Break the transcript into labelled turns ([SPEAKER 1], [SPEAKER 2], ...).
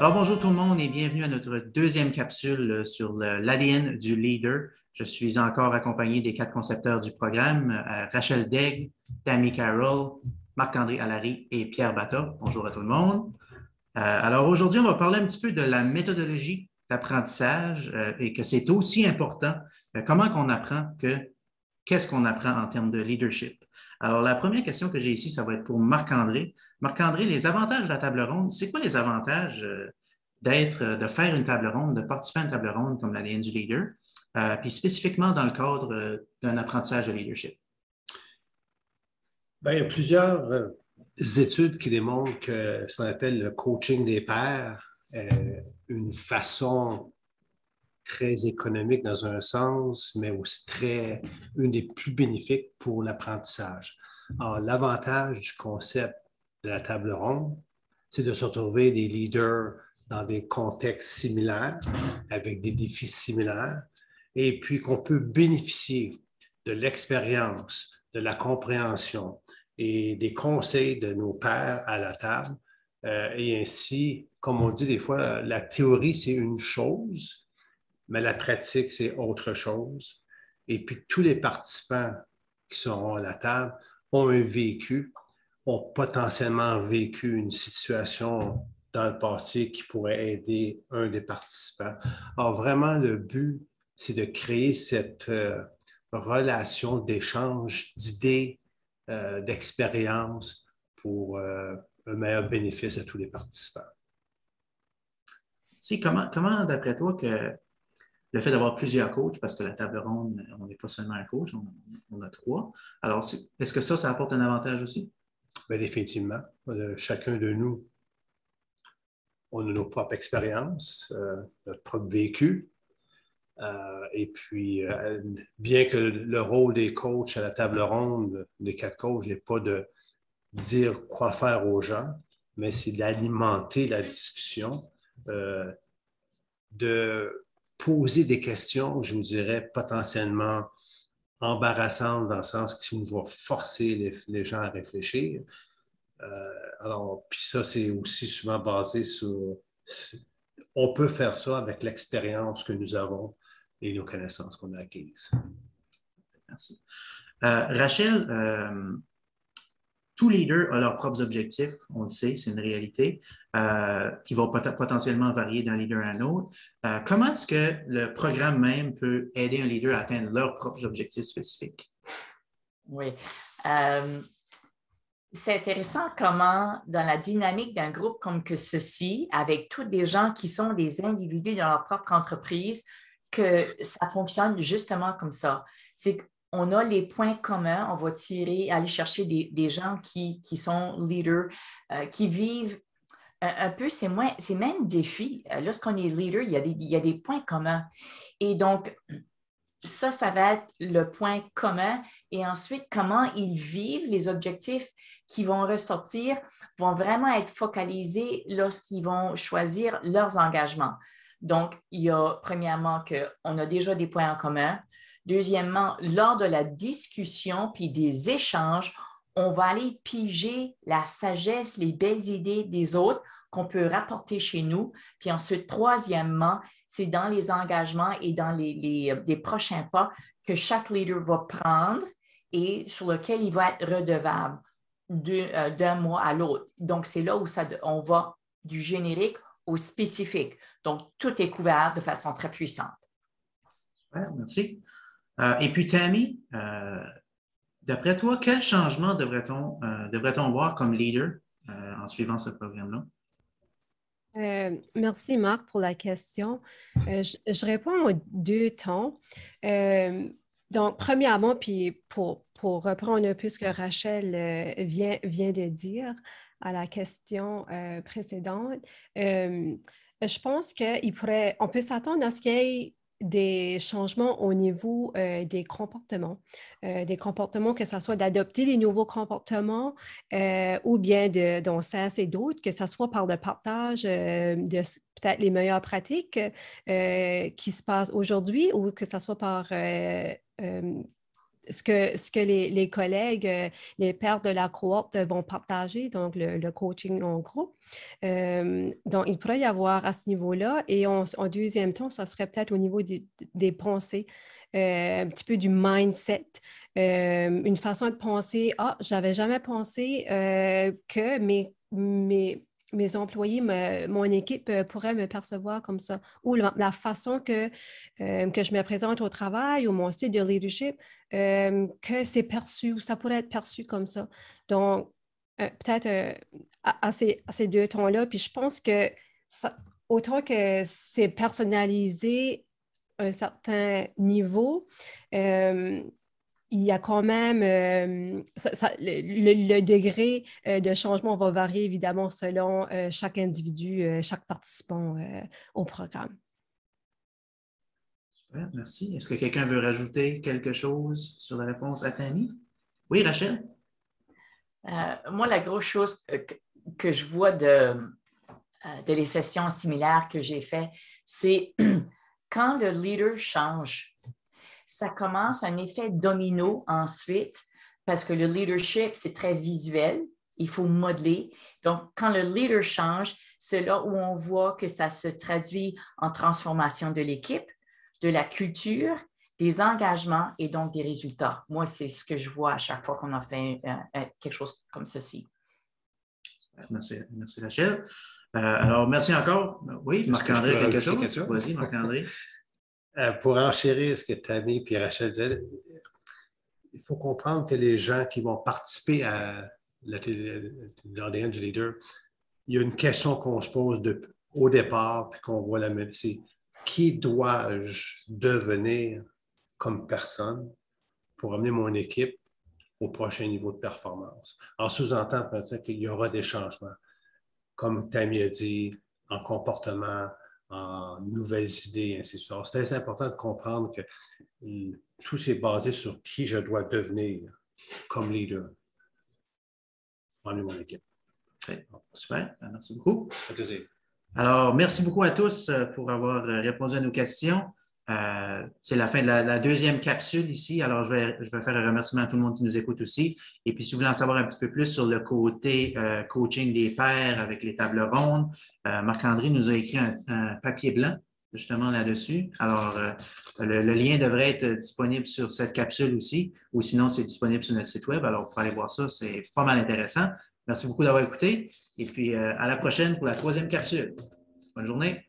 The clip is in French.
[SPEAKER 1] Alors bonjour tout le monde et bienvenue à notre deuxième capsule sur l'ADN du leader. Je suis encore accompagné des quatre concepteurs du programme, euh, Rachel Degg, Tammy Carroll, Marc-André Allary et Pierre Bata. Bonjour à tout le monde. Euh, alors aujourd'hui, on va parler un petit peu de la méthodologie d'apprentissage euh, et que c'est aussi important. comment qu'on apprend que qu'est-ce qu'on apprend en termes de leadership? Alors, la première question que j'ai ici, ça va être pour Marc-André. Marc-André, les avantages de la table ronde, c'est quoi les avantages euh, d'être, euh, de faire une table ronde, de participer à une table ronde comme l'ADN du leader, euh, puis spécifiquement dans le cadre d'un apprentissage de leadership?
[SPEAKER 2] Bien, il y a plusieurs études qui démontrent que ce qu'on appelle le coaching des pairs une façon très économique dans un sens, mais aussi très, une des plus bénéfiques pour l'apprentissage. Alors, l'avantage du concept de la table ronde, c'est de se retrouver des leaders dans des contextes similaires, avec des défis similaires, et puis qu'on peut bénéficier de l'expérience, de la compréhension et des conseils de nos pères à la table. Euh, et ainsi, comme on dit des fois, la théorie, c'est une chose, mais la pratique, c'est autre chose. Et puis tous les participants qui seront à la table ont un vécu ont potentiellement vécu une situation dans le passé qui pourrait aider un des participants. Alors, vraiment, le but, c'est de créer cette euh, relation d'échange d'idées, euh, d'expériences pour euh, un meilleur bénéfice à tous les participants.
[SPEAKER 1] comment, comment d'après toi, que le fait d'avoir plusieurs coachs, parce que la table ronde, on n'est pas seulement un coach, on, a trois. Alors, est-ce que ça, ça apporte un avantage aussi?
[SPEAKER 2] Bien, définitivement. chacun de nous, on a nos propres expériences, euh, notre propre vécu. Euh, et puis, euh, bien que le rôle des coachs à la table ronde, des quatre coachs, n'est pas de dire quoi faire aux gens, mais c'est d'alimenter la discussion, de poser des questions, je vous dirais, potentiellement embarrassante dans le sens qu'il va forcer les, gens à réfléchir. Euh, alors, puis ça, c'est aussi souvent basé sur, On peut faire ça avec l'expérience que nous avons et nos connaissances qu'on a acquises.
[SPEAKER 1] Merci. Euh, Rachel, euh, tous leaders ont leurs propres objectifs, on le sait, c'est une réalité, euh, qui vont potentiellement varier d'un leader à un autre. Euh, comment est-ce que le programme même peut aider un leader à atteindre leurs propres objectifs spécifiques?
[SPEAKER 3] Oui. Euh, c'est intéressant comment, dans la dynamique d'un groupe comme que ceci, avec tous des gens qui sont des individus dans leur propre entreprise, que ça fonctionne justement comme ça. C'est on a les points communs, on va tirer, aller chercher des, gens qui, sont leaders, euh, qui vivent un, peu ces, ces mêmes défis. Euh, lorsqu'on est leader, il y, a des, il y, a des, points communs. Et donc, ça, ça va être le point commun. Et ensuite, comment ils vivent les objectifs qui vont ressortir vont vraiment être focalisés lorsqu'ils vont choisir leurs engagements. Donc, il y a premièrement qu'on a déjà des points en commun. Deuxièmement, lors de la discussion puis des échanges, on va aller piger la sagesse, les belles idées des autres qu'on peut rapporter chez nous. Puis ensuite, troisièmement, c'est dans les engagements et dans les, prochains pas que chaque leader va prendre et sur lequel il va être redevable euh, d'un mois à l'autre. Donc, c'est là où ça, on va du générique au spécifique. Donc, tout est couvert de façon très puissante.
[SPEAKER 1] merci. Euh, et puis, Tammy, euh, d'après toi, quel changement devrait-on euh, devrait voir comme leader en suivant ce programme-là?
[SPEAKER 4] merci, Marc, pour la question. Je, réponds en deux temps. donc, premièrement, puis pour, pour, reprendre un peu ce que Rachel vient, vient de dire à la question précédente, je pense qu'on pourrait, on peut s'attendre à ce qu'il y ait des changements au niveau euh, des comportements, euh, des comportements, que ce soit d'adopter des nouveaux comportements euh, ou bien d'en cesse et d'autres, que ce soit par le partage de peut-être les meilleures pratiques qui se passent aujourd'hui ou que ce soit par ce que, ce que les, collègues, les pères de la cohorte vont partager, donc le, coaching en groupe. donc, il pourrait y avoir à ce niveau-là. Et en, deuxième temps, ça serait peut-être au niveau des, pensées. un petit peu du mindset, une façon de penser, ah, j'avais jamais pensé que mes, mes, mes employés, mon équipe euh, pourrait me percevoir comme ça. Ou la, façon que, euh, que je me présente au travail ou mon style de leadership, euh, que c'est perçu ou ça pourrait être perçu comme ça. Donc, peut-être à, ces, deux tons-là. Puis je pense que autant que c'est personnalisé à un certain niveau, il y a quand même euh, le, degré euh, de changement va varier évidemment selon euh, chaque individu, chaque participant au programme.
[SPEAKER 1] Super, merci. Est-ce que quelqu'un veut rajouter quelque chose sur la réponse à Tani? Oui, Rachel?
[SPEAKER 3] moi, la grosse chose que, je vois de, de les sessions similaires que j'ai faites, c'est quand le leader change ça commence un effet domino ensuite parce que le leadership, c'est très visuel. Il faut modeler. Donc, quand le leader change, c'est là où on voit que ça se traduit en transformation de l'équipe, de la culture, des engagements et donc des résultats. Moi, c'est ce que je vois à chaque fois qu'on a fait euh, euh, quelque chose comme ceci.
[SPEAKER 1] Merci, merci Rachel. Euh, alors, merci encore. Oui, Marc-André, quelque chose? Vas-y, Marc-André.
[SPEAKER 2] Euh, pour enchérir ce que Tammy et Rachel disaient, il faut comprendre que les gens qui vont participer à l'ADN du leader, il y a une question qu'on se pose au départ, puis qu'on voit la même, c'est qui dois-je devenir comme personne pour amener mon équipe au prochain niveau de performance? En sous-entend qu'il y aura des changements, comme Tammy a dit, en comportement, en nouvelles idées, ainsi de suite. C'est très important de comprendre que tout est basé sur qui je dois devenir comme leader. Pour mon équipe.
[SPEAKER 1] Super, merci beaucoup. Alors, merci beaucoup à tous euh, pour avoir euh, répondu à nos questions. Euh, c'est la fin de la, deuxième capsule ici. Alors, je vais, faire un remerciement à tout le monde qui nous écoute aussi. Et puis, si vous voulez en savoir un petit peu plus sur le côté euh, coaching des pairs avec les tables rondes, euh, Marc-André nous a écrit un, papier blanc justement là-dessus. Alors, le, lien devrait être disponible sur cette capsule aussi, ou sinon, c'est disponible sur notre site web. Alors, vous pouvez aller voir ça, c'est pas mal intéressant. Merci beaucoup d'avoir écouté. Et puis, à la prochaine pour la troisième capsule. Bonne journée.